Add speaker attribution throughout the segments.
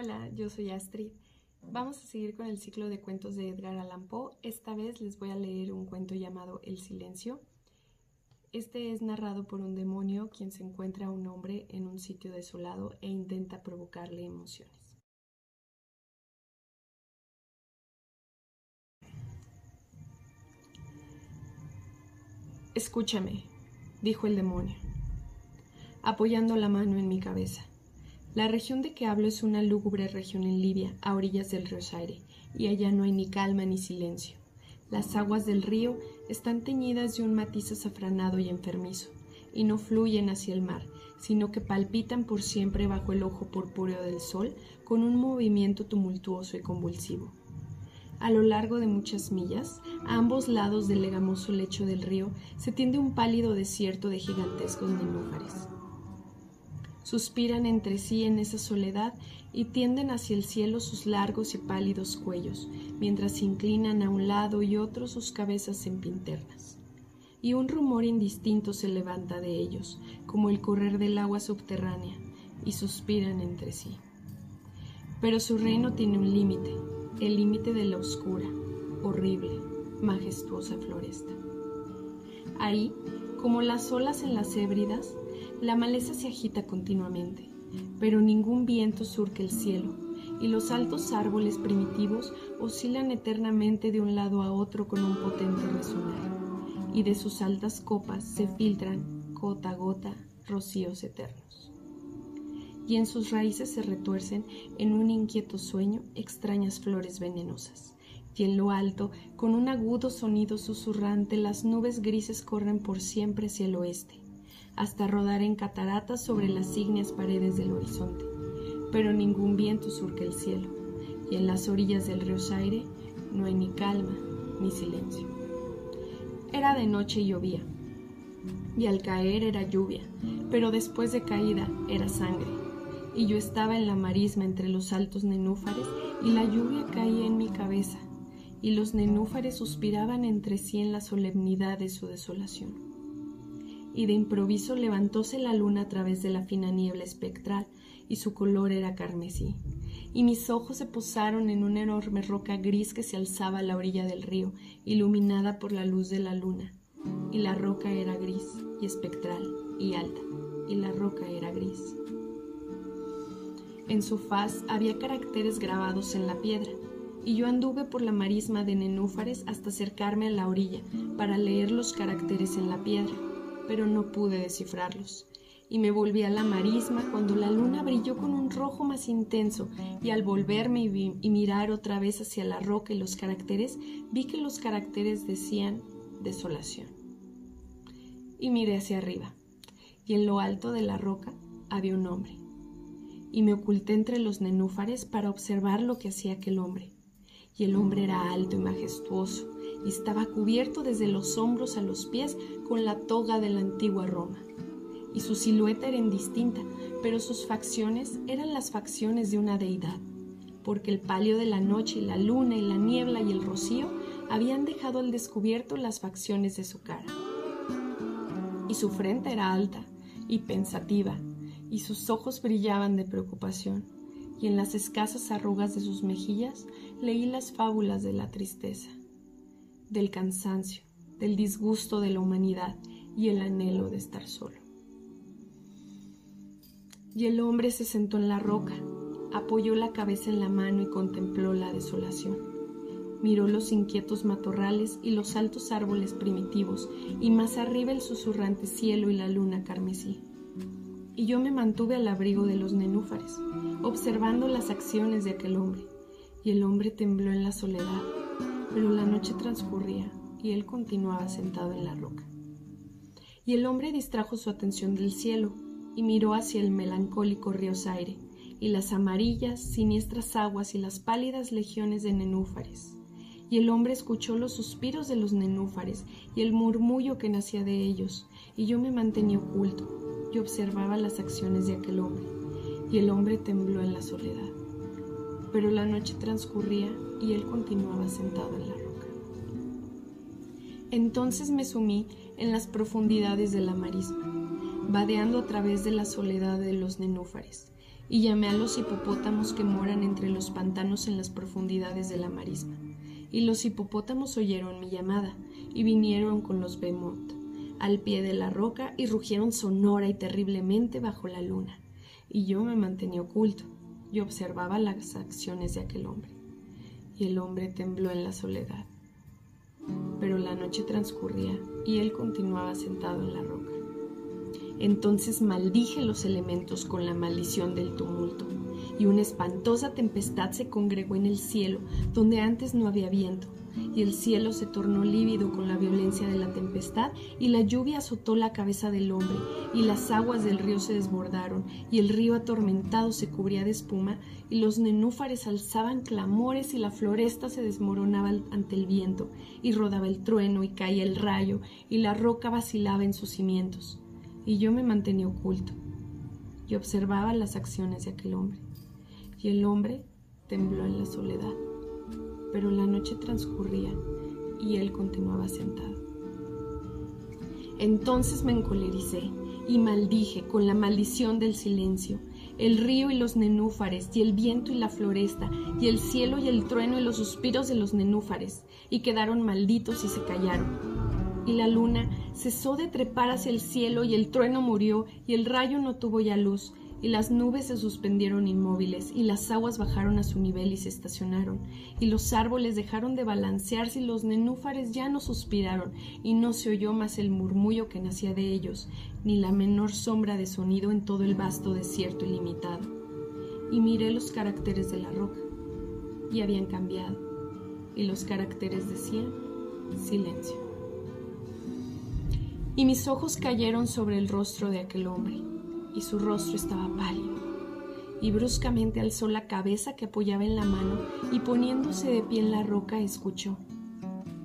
Speaker 1: Hola, yo soy Astrid. Vamos a seguir con el ciclo de cuentos de Edgar Allan Poe. Esta vez les voy a leer un cuento llamado El silencio. Este es narrado por un demonio quien se encuentra a un hombre en un sitio desolado e intenta provocarle emociones. Escúchame, dijo el demonio, apoyando la mano en mi cabeza. La región de que hablo es una lúgubre región en Libia, a orillas del río Zaire, y allá no hay ni calma ni silencio. Las aguas del río están teñidas de un matiz azafranado y enfermizo, y no fluyen hacia el mar, sino que palpitan por siempre bajo el ojo purpúreo del sol con un movimiento tumultuoso y convulsivo. A lo largo de muchas millas, a ambos lados del legamoso lecho del río, se tiende un pálido desierto de gigantescos nenúfares suspiran entre sí en esa soledad y tienden hacia el cielo sus largos y pálidos cuellos, mientras inclinan a un lado y otro sus cabezas empinternas. Y un rumor indistinto se levanta de ellos, como el correr del agua subterránea, y suspiran entre sí. Pero su reino tiene un límite, el límite de la oscura, horrible, majestuosa floresta. Ahí, como las olas en las ébridas, la maleza se agita continuamente, pero ningún viento surca el cielo, y los altos árboles primitivos oscilan eternamente de un lado a otro con un potente resonar, y de sus altas copas se filtran, gota a gota, rocíos eternos. Y en sus raíces se retuercen en un inquieto sueño extrañas flores venenosas. Y en lo alto, con un agudo sonido susurrante, las nubes grises corren por siempre hacia el oeste, hasta rodar en cataratas sobre las ígneas paredes del horizonte, pero ningún viento surca el cielo, y en las orillas del río Zaire no hay ni calma ni silencio. Era de noche y llovía, y al caer era lluvia, pero después de caída era sangre, y yo estaba en la marisma entre los altos nenúfares, y la lluvia caía en mi cabeza, y los nenúfares suspiraban entre sí en la solemnidad de su desolación y de improviso levantóse la luna a través de la fina niebla espectral, y su color era carmesí. Y mis ojos se posaron en una enorme roca gris que se alzaba a la orilla del río, iluminada por la luz de la luna. Y la roca era gris y espectral y alta, y la roca era gris. En su faz había caracteres grabados en la piedra, y yo anduve por la marisma de nenúfares hasta acercarme a la orilla para leer los caracteres en la piedra pero no pude descifrarlos. Y me volví a la marisma cuando la luna brilló con un rojo más intenso, y al volverme y, y mirar otra vez hacia la roca y los caracteres, vi que los caracteres decían desolación. Y miré hacia arriba, y en lo alto de la roca había un hombre. Y me oculté entre los nenúfares para observar lo que hacía aquel hombre. Y el hombre era alto y majestuoso, y estaba cubierto desde los hombros a los pies con la toga de la antigua Roma. Y su silueta era indistinta, pero sus facciones eran las facciones de una deidad, porque el palio de la noche y la luna y la niebla y el rocío habían dejado al descubierto las facciones de su cara. Y su frente era alta y pensativa, y sus ojos brillaban de preocupación, y en las escasas arrugas de sus mejillas leí las fábulas de la tristeza del cansancio, del disgusto de la humanidad y el anhelo de estar solo. Y el hombre se sentó en la roca, apoyó la cabeza en la mano y contempló la desolación. Miró los inquietos matorrales y los altos árboles primitivos, y más arriba el susurrante cielo y la luna carmesí. Y yo me mantuve al abrigo de los nenúfares, observando las acciones de aquel hombre, y el hombre tembló en la soledad, pero la noche transcurría y él continuaba sentado en la roca. Y el hombre distrajo su atención del cielo y miró hacia el melancólico río Zaire y las amarillas, siniestras aguas y las pálidas legiones de nenúfares. Y el hombre escuchó los suspiros de los nenúfares y el murmullo que nacía de ellos, y yo me mantenía oculto y observaba las acciones de aquel hombre, y el hombre tembló en la soledad. Pero la noche transcurría y él continuaba sentado en la roca. Entonces me sumí en las profundidades de la marisma, vadeando a través de la soledad de los nenúfares, y llamé a los hipopótamos que moran entre los pantanos en las profundidades de la marisma. Y los hipopótamos oyeron mi llamada, y vinieron con los Bemont al pie de la roca y rugieron sonora y terriblemente bajo la luna. Y yo me mantenía oculto, y observaba las acciones de aquel hombre. Y el hombre tembló en la soledad. Pero la noche transcurría y él continuaba sentado en la roca. Entonces maldije los elementos con la maldición del tumulto, y una espantosa tempestad se congregó en el cielo, donde antes no había viento, y el cielo se tornó lívido con la violencia de la tempestad, y la lluvia azotó la cabeza del hombre, y las aguas del río se desbordaron, y el río atormentado se cubría de espuma, y los nenúfares alzaban clamores, y la floresta se desmoronaba ante el viento, y rodaba el trueno, y caía el rayo, y la roca vacilaba en sus cimientos y yo me mantenía oculto y observaba las acciones de aquel hombre. Y el hombre tembló en la soledad, pero la noche transcurría y él continuaba sentado. Entonces me encolericé y maldije con la maldición del silencio, el río y los nenúfares, y el viento y la floresta, y el cielo y el trueno y los suspiros de los nenúfares, y quedaron malditos y se callaron y la luna cesó de trepar hacia el cielo y el trueno murió y el rayo no tuvo ya luz y las nubes se suspendieron inmóviles y las aguas bajaron a su nivel y se estacionaron y los árboles dejaron de balancearse y los nenúfares ya no suspiraron y no se oyó más el murmullo que nacía de ellos ni la menor sombra de sonido en todo el vasto desierto ilimitado. Y miré los caracteres de la roca y habían cambiado y los caracteres decían silencio. Y mis ojos cayeron sobre el rostro de aquel hombre, y su rostro estaba pálido. Y bruscamente alzó la cabeza que apoyaba en la mano y poniéndose de pie en la roca escuchó.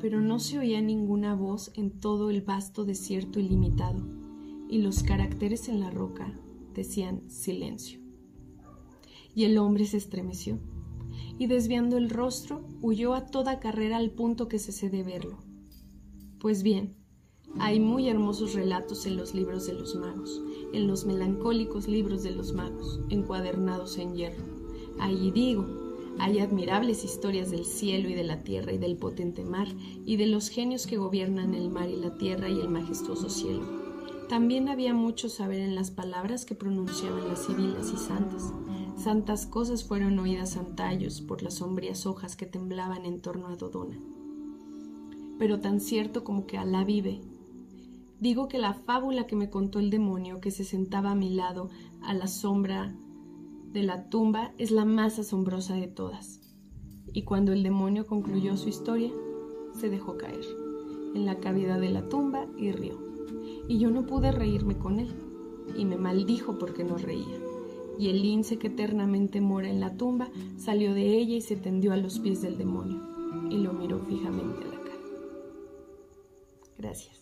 Speaker 1: Pero no se oía ninguna voz en todo el vasto desierto ilimitado, y los caracteres en la roca decían silencio. Y el hombre se estremeció, y desviando el rostro huyó a toda carrera al punto que cesé de verlo. Pues bien, hay muy hermosos relatos en los libros de los magos, en los melancólicos libros de los magos, encuadernados en hierro. Allí digo, hay admirables historias del cielo y de la tierra y del potente mar, y de los genios que gobiernan el mar y la tierra y el majestuoso cielo. También había mucho saber en las palabras que pronunciaban las civilas y santas. Santas cosas fueron oídas antallos por las sombrías hojas que temblaban en torno a Dodona. Pero tan cierto como que Alá vive Digo que la fábula que me contó el demonio que se sentaba a mi lado a la sombra de la tumba es la más asombrosa de todas. Y cuando el demonio concluyó su historia, se dejó caer en la cavidad de la tumba y rió. Y yo no pude reírme con él, y me maldijo porque no reía. Y el lince que eternamente mora en la tumba salió de ella y se tendió a los pies del demonio, y lo miró fijamente a la cara. Gracias.